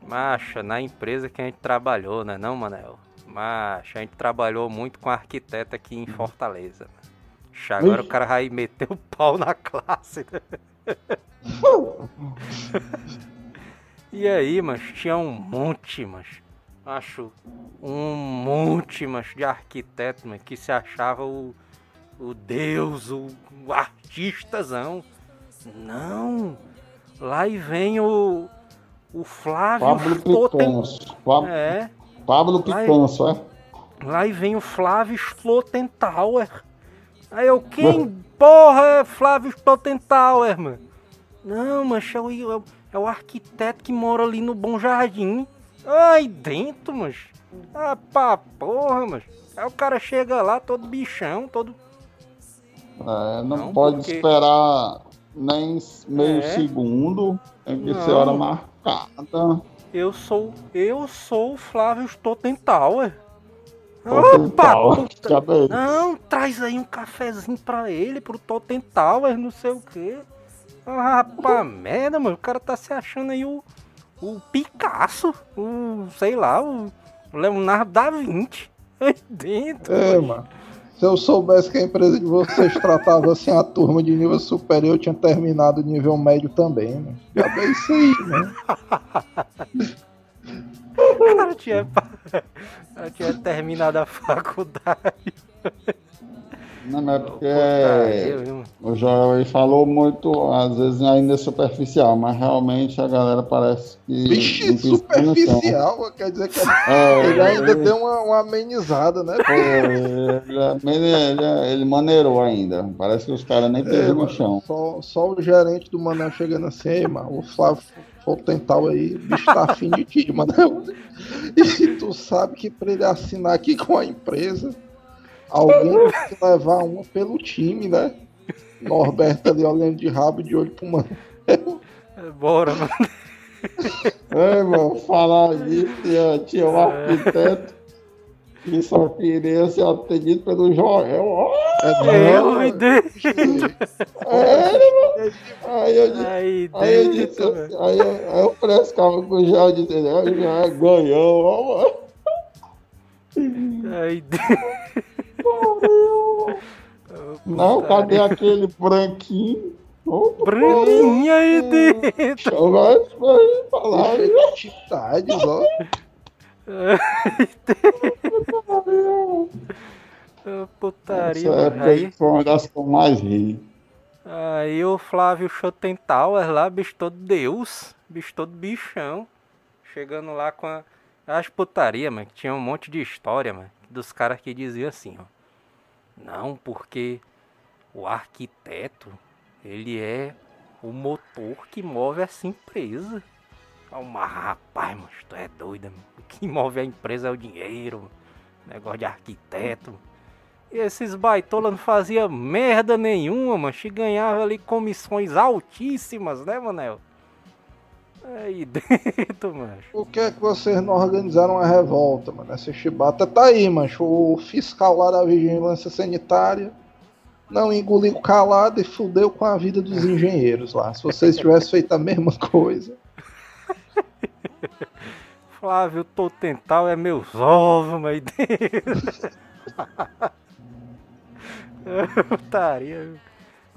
Macha, na empresa que a gente trabalhou, né não, Manel? Macha, a gente trabalhou muito com arquiteto aqui em Fortaleza. Agora o cara vai meter o pau na classe. Né? e aí, mas tinha um monte, mas acho um monte, mas de arquiteto, mas, que se achava o, o deus, o, o artistazão. Não, lá e vem o o Flávio Pablo Picanso. Pablo, é. Pablo Picanso, é? Lá e vem o Flávio Slotentauer. Aí eu, quem porra é Flávio Slotentauer, mano? Não, mas é o, é o arquiteto que mora ali no Bom Jardim. Aí dentro, mas. Ah, pá, porra, mas. Aí o cara chega lá todo bichão, todo. É, não, não pode porque... esperar nem meio é. segundo. Tem que ser hora marcada. Eu sou. Eu sou o Flávio Stotentauer. Opa! Não, traz aí um cafezinho pra ele, pro Totentauer, não sei o quê. Ah, rapaz, merda, mano. O cara tá se achando aí o. O Picasso. O. sei lá, o Leonardo da Vinci. Aí dentro. É, mano. Se eu soubesse que a empresa de vocês tratava assim a turma de nível superior, eu tinha terminado nível médio também, né? Já é isso aí, né? Cara tinha, eu tinha terminado a faculdade. Não, é porque o Joel falou muito, às vezes ainda é superficial, mas realmente a galera parece que. Vixe, superficial, quer dizer que é, ele ainda ele... deu uma, uma amenizada, né? ele, ele, ele, maneirou ainda. Parece que os caras nem é, no chão. Só, só o gerente do Manel chegando assim, mano, o Flávio Tental aí, o bicho tá afim de ti, mano. E tu sabe que pra ele assinar aqui com a empresa Alguém tem que levar uma pelo time, né? Norberto ali olhando de rabo de olho pro mano. Bora, mano. É, mano, falar disso, tinha, tinha um arquiteto que só queria ser atendido pelo Joel. É, eu me dentro. É. Aí eu disse, aí, aí eu disse, aí eu, aí eu frescava com o Joel disse, o Joel ganhou, ó, mano. Aí. Não, cadê aquele branquinho? Oh, branquinho aí dentro. Isso pra mim falar. Entidades, ó. Putaria, Essa aí foi uma das que eu mais ri. Aí o Flávio Schottentauer lá, bicho todo Deus, bicho todo bichão. Chegando lá com a, as putaria, mano, que tinha um monte de história, mano, dos caras que diziam assim, ó. Não, porque o arquiteto, ele é o motor que move essa empresa. Uma rapaz, mas tu é doida, mano. O que move a empresa é o dinheiro, negócio de arquiteto. E esses baitolas não faziam merda nenhuma, mas ganhava ali comissões altíssimas, né, Manel? Aí dentro, macho. Por que é que vocês não organizaram uma revolta, mano? Essa chibata tá aí, macho. O fiscal lá da vigilância sanitária não engoliu calado e fudeu com a vida dos engenheiros lá. Se vocês tivessem feito a mesma coisa. Flávio Totental é meus ovos, mas dentro. Putaria.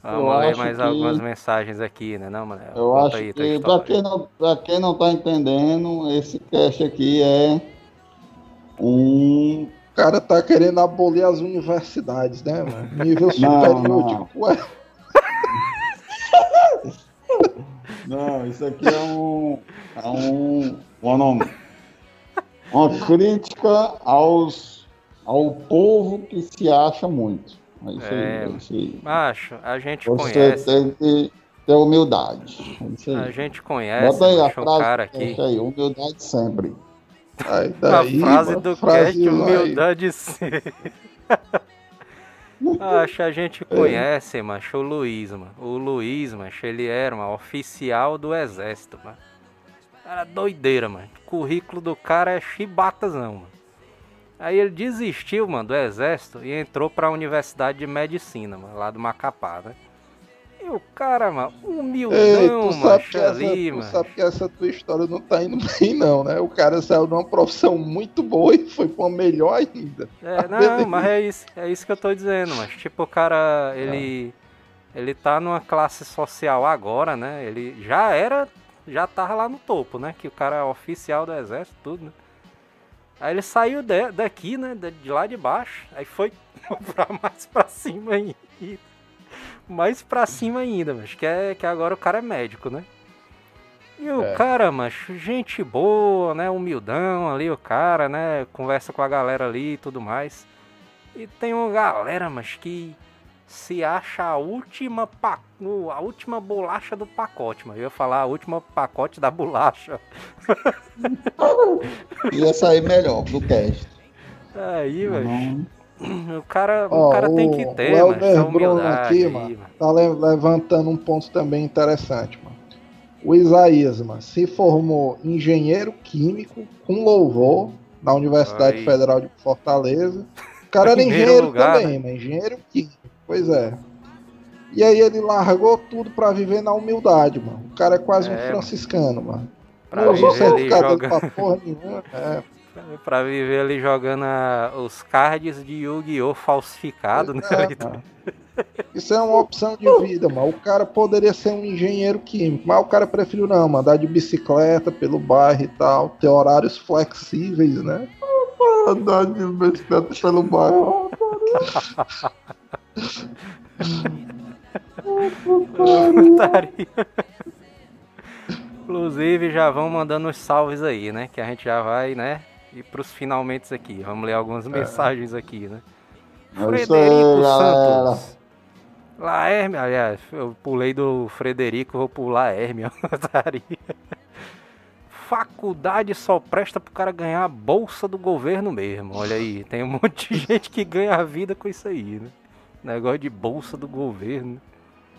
Vamos Eu ler acho mais que- algumas mensagens aqui, né, não, Manel? Eu Conta acho aí que, pra história. quem, não, pra quem não tá entendendo, esse cast aqui é um. O cara tá querendo abolir as universidades, né, mano? Nível Não, superior não. de. Não, isso aqui é um. É um. Nome? Uma crítica aos, ao povo que se acha muito. É isso aí. É, É isso aí. Macho, a gente Você conhece. tem que ter humildade. É isso A aí. gente conhece, Bota aí a frase cara do aqui. aí, humildade sempre. aí A daí, frase mano, do frase cast, vai. humildade sim. Acho a gente conhece, macho, o Luiz, mano. O Luiz, macho, ele era, mano, oficial do exército, mano. Era doideira, mano. O currículo do cara é chibatazão, mano. Aí ele desistiu, mano, do exército e entrou pra universidade de medicina, mano, lá do Macapá, né? E o cara, mano, humildão, tu macho, que essa, ali, tu mano. sabe que essa tua história não tá indo bem, não, né? O cara saiu de uma profissão muito boa e foi pra uma melhor ainda. É, Beleza. não, mas é isso, é isso que eu tô dizendo, mas tipo, o cara, ele ele tá numa classe social agora, né? Ele já era, já tava lá no topo, né? Que o cara é oficial do exército, tudo, né? Aí ele saiu de- daqui, né? De, de lá de baixo, aí foi pra mais pra cima ainda. Mais pra cima ainda, mas que é que agora o cara é médico, né? E o É. cara, macho, gente boa, né? Humildão ali, o cara, né? Conversa com a galera ali e tudo mais. E tem uma galera, mas que se acha a última, pa- a última bolacha do pacote, mas eu ia falar a última pacote da bolacha. Ia sair melhor do cast. Aí, velho, Não. o cara, o Ó, cara tem o- que o ter, mano, Helder essa Bruno humildade aqui, aí, mano. mano. Tá le- levantando um ponto também interessante, mano. O Isaías, mano, se formou engenheiro químico com louvor na Universidade Aí. Federal de Fortaleza. O cara era engenheiro lugar, né? também, mano, engenheiro químico. Pois é. E aí ele largou tudo pra viver na humildade, mano. O cara é quase É, um mano. franciscano, mano. Pra Não usou certificado jogando. pra porra nenhuma. É, Pra viver ali jogando a- os cards de Yu-Gi-Oh! falsificado, né? Isso é uma opção de vida, mano. O cara poderia ser um engenheiro químico, mas o cara preferiu não, mano, andar de bicicleta pelo bairro e tal, ter horários flexíveis, né? Andar de bicicleta pelo bairro. Inclusive, já vão mandando os salves aí, né? Que a gente já vai, né? Ir pros finalmente aqui. Vamos ler algumas mensagens aqui, né? É Frederico. Santos. Laerme, aliás, eu pulei do Frederico, vou pular putaria. Faculdade só presta pro cara ganhar a bolsa do governo mesmo. Olha aí, tem um monte de gente que ganha a vida com isso aí, né? Negócio de bolsa do governo.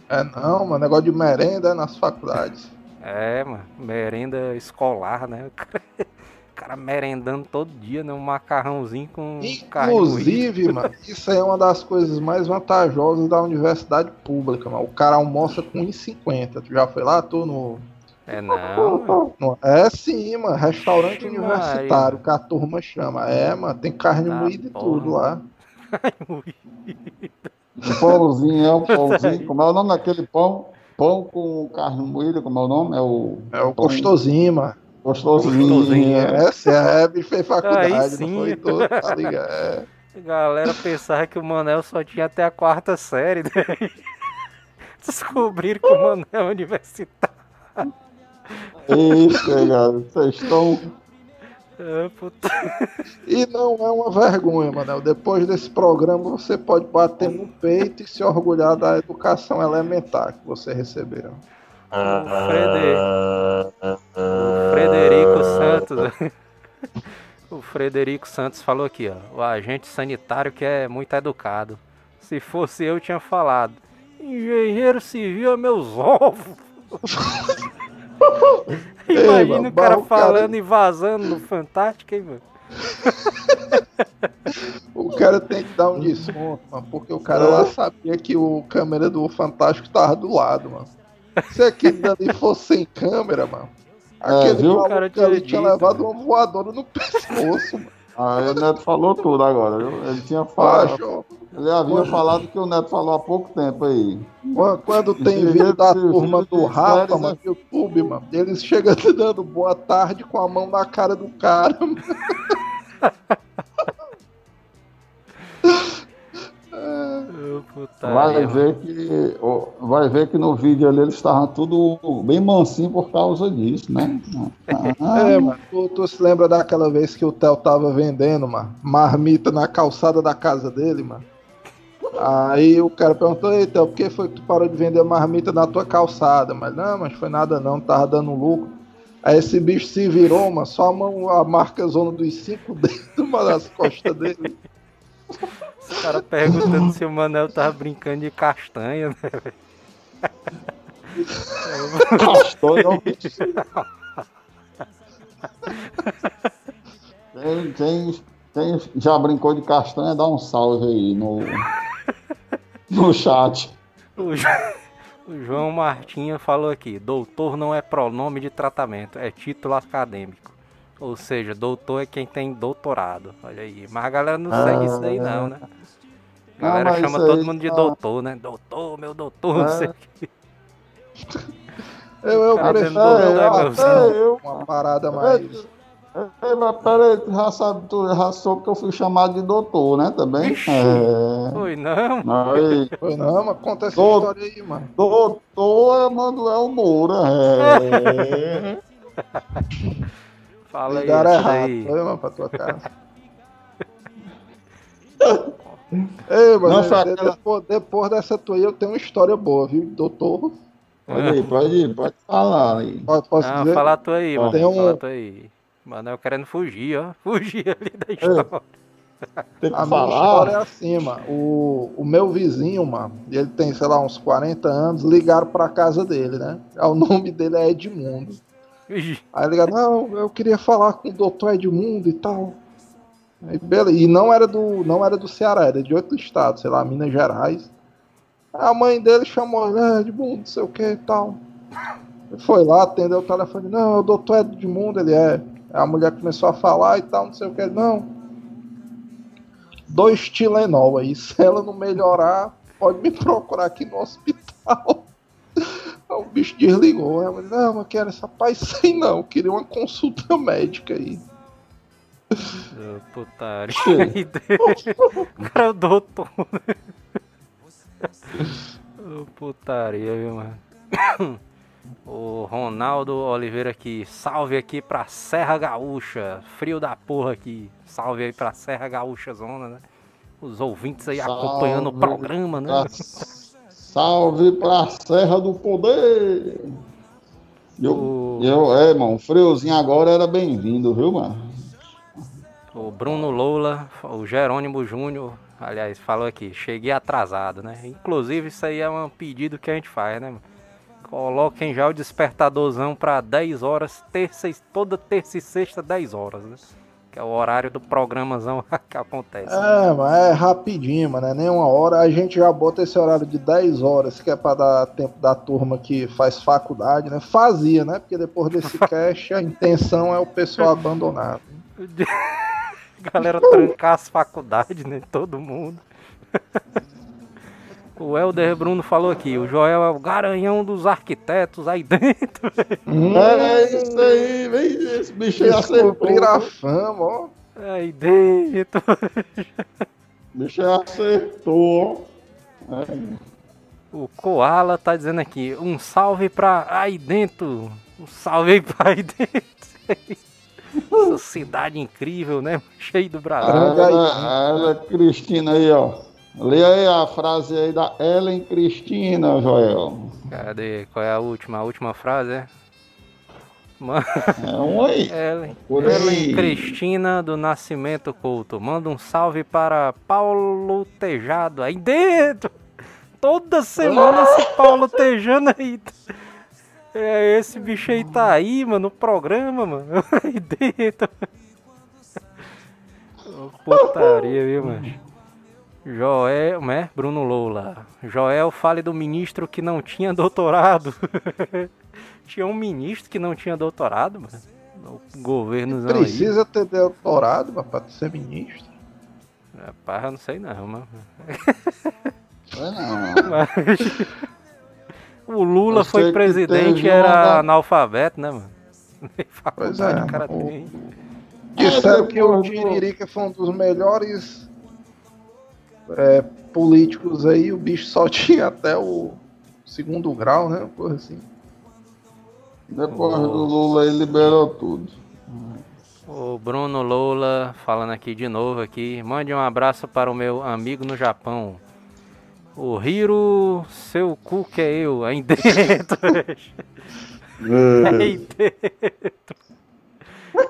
É não, mano, negócio de merenda nas faculdades. É, mano, merenda escolar, né? O cara, o merendando todo dia, né? Um macarrãozinho com carne moída. Inclusive, mano, isso aí é uma das coisas mais vantajosas da universidade pública, mano. O cara almoça com 1,50. Tu já foi lá? Tu no. É não, mano. É sim, mano. Restaurante Ixi, universitário, que a turma chama. É, mano, tem carne Tá, moída e tudo lá. Um pãozinho, é um pãozinho. Como é o nome daquele pão? Pão com carne moída, como é o nome? É o É o Pão gostosinho, mano. Gostosinho. Gostosinho, é. É, se é, bicho fez faculdade, Aí não foi todo, tá ligado? É. A galera pensava que o Manel só tinha até a quarta série, né? Descobriram que o Manel é universitário. Isso, galera. Vocês estão. É. E não é uma vergonha, Manel. Depois desse programa você pode bater no peito e se orgulhar da educação elementar que você recebeu. O, Frede... o Frederico Santos. o Frederico Santos falou aqui, ó. O agente sanitário que é muito educado. Se fosse eu, tinha falado. Engenheiro civil é meus ovos. Imagina o cara mas o cara- falando e vazando no Fantástico, hein, mano? O cara tem que dar um desconto, mano, porque o cara lá sabia que o câmera do Fantástico tava do lado, mano. Se aquele dali fosse sem câmera, mano, aquele viu? maluco O cara ali tinha levado mano. uma voadora no pescoço, mano. Aí o Neto falou tudo agora, viu? Ele tinha falado. Ele havia falado que o Neto falou há pouco tempo aí. Quando tem vídeo da turma do Rafa, mano, no YouTube, mano, eles chegam te dando boa tarde com a mão na cara do cara. vai ver que vai ver que no vídeo ali eles estavam tudo bem mansinho por causa disso, né? Ah. É, mano, tu, tu, se lembra daquela vez que o Theo tava vendendo uma marmita na calçada da casa dele, mano? Aí o cara perguntou, ei, Theo, por que foi que tu parou de vender marmita na tua calçada? Mas não, mas foi nada não, tava dando lucro. Aí esse bicho se virou, mano, só a mão, a marca zona dos cinco dedos, uma das costas dele. Os caras perguntando se o Manel tava brincando de castanha, né, velho? Castanha quem, quem, quem já brincou de castanha, dá um salve aí no, no chat. O, o João Martinha falou aqui: doutor não é pronome de tratamento, é título acadêmico. Ou seja, doutor é quem tem doutorado. Olha aí. Mas a galera não segue isso daí, não, né? A galera chama todo mundo de tá... doutor, né? Doutor, meu doutor, é. não sei o que. Eu, eu prefiro eu, eu, uma parada mais. É, mas peraí, tu já sabe, tu já soube que eu fui chamado de doutor, né? Também? Ixi, é. Foi não. Aí, foi não, mas conta essa do, história aí, mano. Doutor Emanuel Moura. É. Fala aí, errado, aí. Foi, mano, pra tua cara. Ei, mas não, é, depois, depois, dessa tua aí eu tenho uma história boa, viu, doutor? Pode ir, pode ir, pode falar aí. Pode, posso não, dizer? fala tu aí, mano. Tem um... Fala tu aí. Mano, eu querendo fugir, ó. Fugir ali da história. Tem que a falar. minha história é assim, mano. O, o meu vizinho, mano, ele tem, sei lá, uns 40 anos, ligaram pra casa dele, né? O nome dele é Edmundo. Aí ligaram, não, eu queria falar com o doutor Edmundo e tal. Aí, beleza. E não era do não era do Ceará, era de outro estado, sei lá, Minas Gerais. A mãe dele chamou é, Edmundo, não sei o que e tal. Ele foi lá, atendeu o telefone, não, é o doutor Edmundo, ele é. A mulher começou a falar e tal, não sei o que, não. Dois Tilenol aí, se ela não melhorar, pode me procurar aqui no hospital. o bicho desligou. Ela disse, não, mas quero essa paz sem não, queria uma consulta médica aí. Putaria. o cara é o doutor. oh, putaria, viu, mano? O Ronaldo Oliveira aqui, salve aqui pra Serra Gaúcha, frio da porra aqui, salve aí pra Serra Gaúcha Zona, né? Os ouvintes aí salve acompanhando o programa, né? Pra, salve pra Serra do Poder! Eu, o... eu, é, mano, friozinho agora era bem-vindo, viu, mano? O Bruno Lola, o Jerônimo Júnior, aliás, falou aqui, cheguei atrasado, né? Inclusive, isso aí é um pedido que a gente faz, né? Coloquem já o despertadorzão para 10 horas, terça, toda terça e sexta, 10 horas, né? Que é o horário do programazão que acontece. É, mas é rapidinho, mano. É nem uma hora. A gente já bota esse horário de 10 horas, que é pra dar tempo da turma que faz faculdade, né? Fazia, né? Porque depois desse cast, a intenção é o pessoal abandonar. Galera trancar as faculdades, né? Todo mundo. O Helder Bruno falou aqui, o Joel é o garanhão dos arquitetos aí dentro. Hum, é isso aí, vem esse bicho aí acertou. a fama, ó. Aí dentro. bicho acertou. É. O Koala tá dizendo aqui, um salve pra aí dentro. Um salve aí pra aí dentro. Essa cidade incrível, né? Cheio do Brasil. Olha, Cristina aí, ó. Lê aí a frase aí da Ellen Cristina, Joel. Cadê? Qual é a última? A última frase é? Mano, é um aí. Ellen, Ellen Cristina do Nascimento Couto. Manda um salve para Paulo Tejado aí dentro. Toda semana esse Paulo Tejando aí. É, esse bicho aí tá aí, mano, no programa, mano. Aí dentro. Oh, putaria, viu, mano? Joel, né? Bruno Lola. Joel fale do ministro que não tinha doutorado. tinha um ministro que não tinha doutorado, mano. O governo Precisa aí. ter doutorado para ser ministro. Rapaz, eu não sei não, mano. É não. Mas... O Lula foi presidente e era analfabeto, né, mano? Pois é, o cara o... tem. Disseram que o Tiririca foi um dos melhores é, políticos aí, o bicho só tinha até o segundo grau, né? Porra assim. Depois do Lula ele liberou tudo. O Bruno Lula falando aqui de novo aqui. Mande um abraço para o meu amigo no Japão. O Hiro, seu cu que é eu, aí dentro. aí dentro.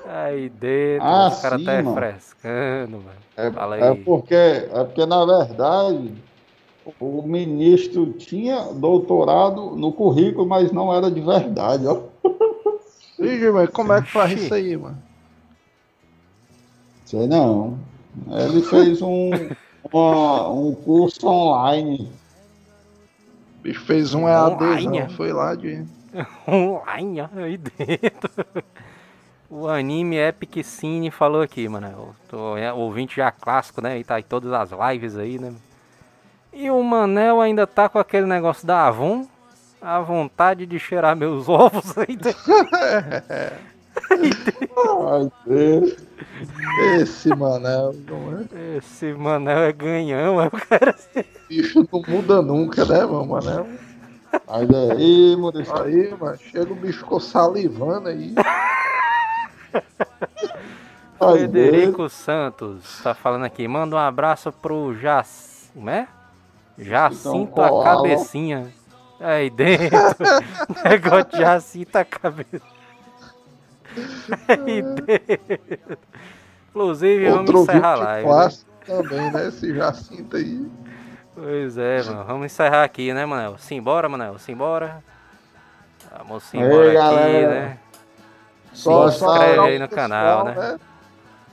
Aí dentro, ah, os caras tá refrescando, mano. É, Fala aí. é porque, é porque, na verdade, o ministro tinha doutorado no currículo, mas não era de verdade, ó. Ih, mas como é que faz isso aí, mano? Sei não. Ele fez um, uma, um curso online. O bicho fez um EAD, não, foi lá de. online, aí dentro. O anime Epic Cine falou aqui, mano. Tô é, ouvinte já clássico, né? E tá em todas as lives aí, né? E o Manel ainda tá com aquele negócio da Avon. A vontade de cheirar meus ovos ainda. Ai, Deus. Esse Manel, não é? Esse Manel é ganhão, é o cara. Bicho não muda nunca, né, meu Manel? Aí daí, mano. Aí, mano, chega o bicho ficou salivando aí. Frederico Santos tá falando aqui. Manda um abraço pro Jac... Como é? Jacinto então, a cabecinha. Aí dentro. Negócio de Jacinto a cabeça. Dentro. Inclusive, Outro vamos encerrar a live. Né? Clássico né? também, né? Esse Jacinto aí. Pois é, mano. Vamos encerrar aqui, né, Manel? Simbora, Manel? Simbora. Vamos embora aqui, galera. né? Só, se inscreve aí no canal, né? né?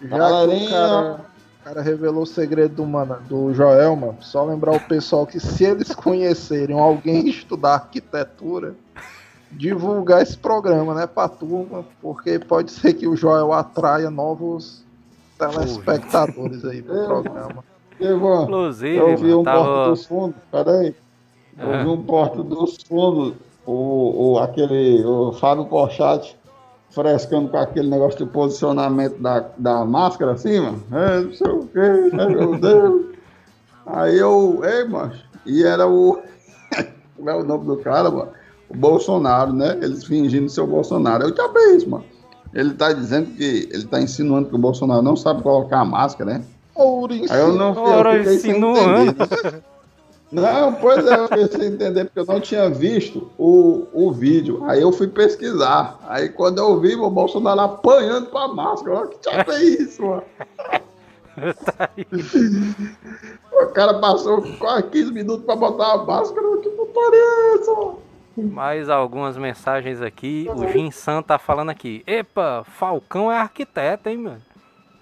Já que o cara, o cara, revelou o segredo do, mano, do Joel, mano, só lembrar o pessoal que se eles conhecerem alguém estudar arquitetura, divulgar esse programa, né, pra turma, porque pode ser que o Joel atraia novos telespectadores aí pro programa. Inclusive, eu vi um tava... porto dos fundos, peraí. Eu vi um porto dos fundos, o, o, aquele, o Fábio Porchat frescando com aquele negócio de posicionamento da, da máscara assim, mano. É, não sei o quê, né, meu Deus. Aí eu, ei, mano, e era o. Como é o nome do cara, mano? O Bolsonaro, né? Eles fingindo ser o Bolsonaro. Eu já vi isso, mano. Ele tá dizendo que. Ele tá insinuando que o Bolsonaro não sabe colocar a máscara, né? Ouro Aí eu não eu fiquei insinuando. Não, pois é, eu pensei entender, porque eu não tinha visto o, o vídeo. Aí eu fui pesquisar. Aí quando eu vi o Bolsonaro apanhando pra máscara, olha que diabo é isso, mano. Tá o cara passou quase 15 minutos pra botar a máscara, que putaria é essa, mano? Mais algumas mensagens aqui. O Jim San tá falando aqui. Epa, Falcão é arquiteto, hein, mano?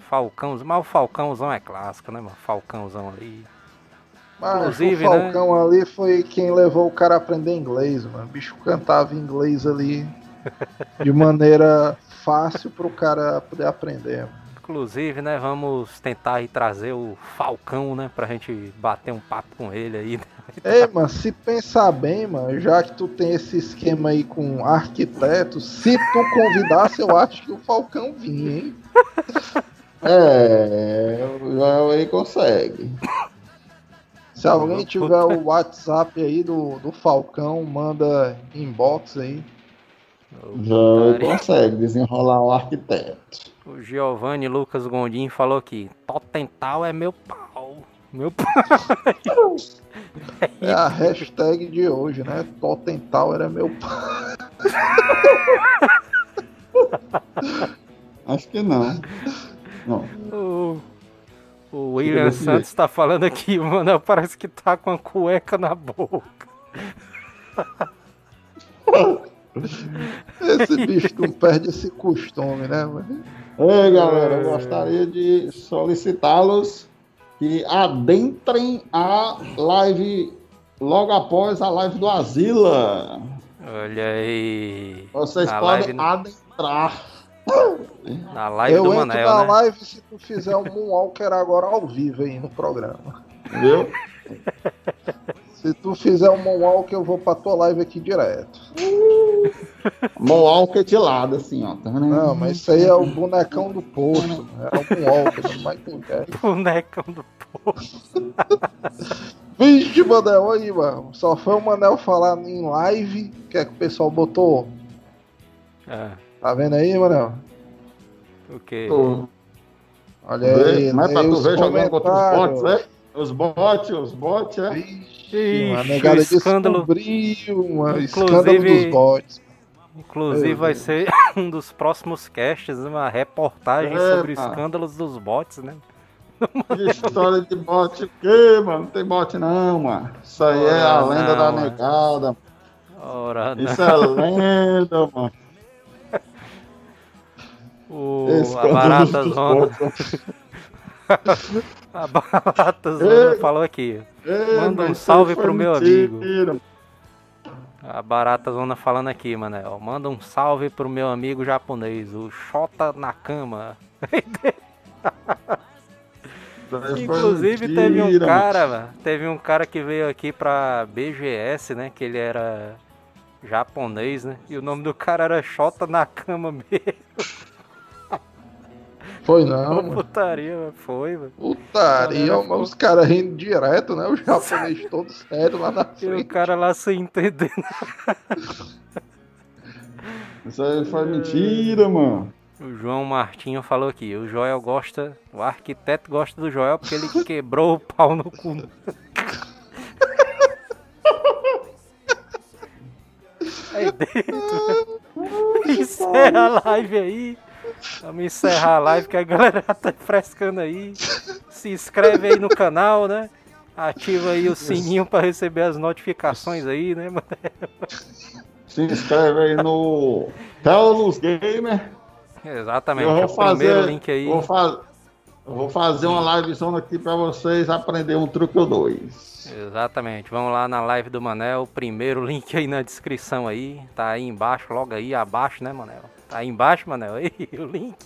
Falcão, mas o Falcãozão é clássico, né, mano? Falcãozão ali. Mas Inclusive, o né? Falcão né? ali foi quem levou o cara a aprender inglês, mano. O bicho cantava inglês ali de maneira fácil pro cara poder aprender. Mano. Inclusive, né, vamos tentar aí trazer o Falcão, né, pra gente bater um papo com ele aí. Né? Ei, mano, se pensar bem, mano, já que tu tem esse esquema aí com arquitetos, se tu convidasse, eu acho que o Falcão vinha, hein? É, o Joel aí consegue. Se alguém tiver o WhatsApp aí do, do Falcão, manda inbox aí. Já consegue desenrolar o arquiteto. O Giovanni Lucas Gondim falou aqui: Totental é meu pau. Meu pau. É a hashtag de hoje, né? Totental era meu pau. Acho que não. Não. O, o William Santos está falando aqui, mano, parece que tá com a cueca na boca. Esse bicho não perde esse costume, né, mano? Ei, galera, eu gostaria de solicitá-los que adentrem a live logo após a live do Asila. Olha aí. Vocês a podem live... adentrar Na live eu do entro Manel, na né? live se tu fizer um Moonwalker agora ao vivo aí no programa. Viu? Se tu fizer um Moonwalker, eu vou pra tua live aqui direto. Moonwalker de lado, assim, ó. Não, mas isso aí é o bonecão do posto. É o Moonwalker, não mais quem quer. Bonecão do posto. Vixe, Manel, aí, mano. Só foi o Manel falar em live. Que é que o pessoal botou? É, Tá vendo aí, Manel? o quê? Tu Olha aí, mas pra tu os ver jogando contra os bots, né? Os bots, os bots, é. Vixe, uma Ixi, negada o escândalo. uma Inclusive- escândalo dos bots. Inclusive Meu vai ser um dos próximos casts, uma reportagem É, sobre pá. escândalos dos bots, né? Que história de bot o quê, mano? Não tem bot não, mano. Isso aí é a Ora, lenda não, da negada. Ora, não. Isso é lenda, mano. O, Esse a barata zona. a Ei. falou aqui. Ei, Manda um salve pro meu mentira. A barata zona falando aqui, Manel. Manda um salve pro meu amigo japonês, o Shota Nakama. Inclusive teve um cara, teve um cara que veio aqui pra BGS, né? Que ele era japonês, né? E o nome do cara era Shota Nakama mesmo. Foi não, mano. putaria, mano. foi, mano. Putaria, Galera, mas os caras rindo direto, né? O japonês todo sério lá na E o frente. cara lá sem entender. Isso aí foi mentira, mano. O João Martinho falou aqui, o Joel gosta, o arquiteto gosta do Joel porque ele quebrou o pau no cu. Aí dentro. Encerra a live aí. Vamos encerrar a live que a galera tá frescando aí. Se inscreve aí no canal, né? Ativa aí o sininho pra receber as notificações aí, né, mano? Se inscreve aí no Teolus Gamer. Exatamente, Eu é vou o primeiro fazer, link aí. Vou, fa- eu vou fazer uma livezona aqui pra vocês aprender um truque ou dois. Exatamente, vamos lá na live do Manel, o primeiro link aí na descrição aí, tá aí embaixo, logo aí abaixo, né, Manel? Tá aí embaixo, Manel, aí o link.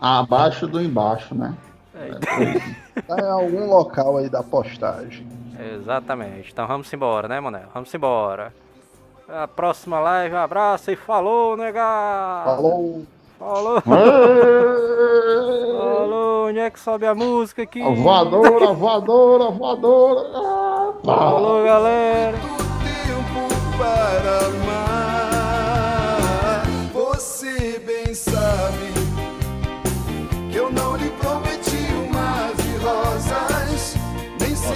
Abaixo do embaixo, né? Tá em algum local aí da postagem. Exatamente, então vamos embora, né, Manel? Vamos embora. A próxima live, um abraço e falou, nega! Falou! Falou! Falou, onde é que sobe a música aqui? A voadora, voadora, voadora. Ah. Falou, galera! tempo para amar.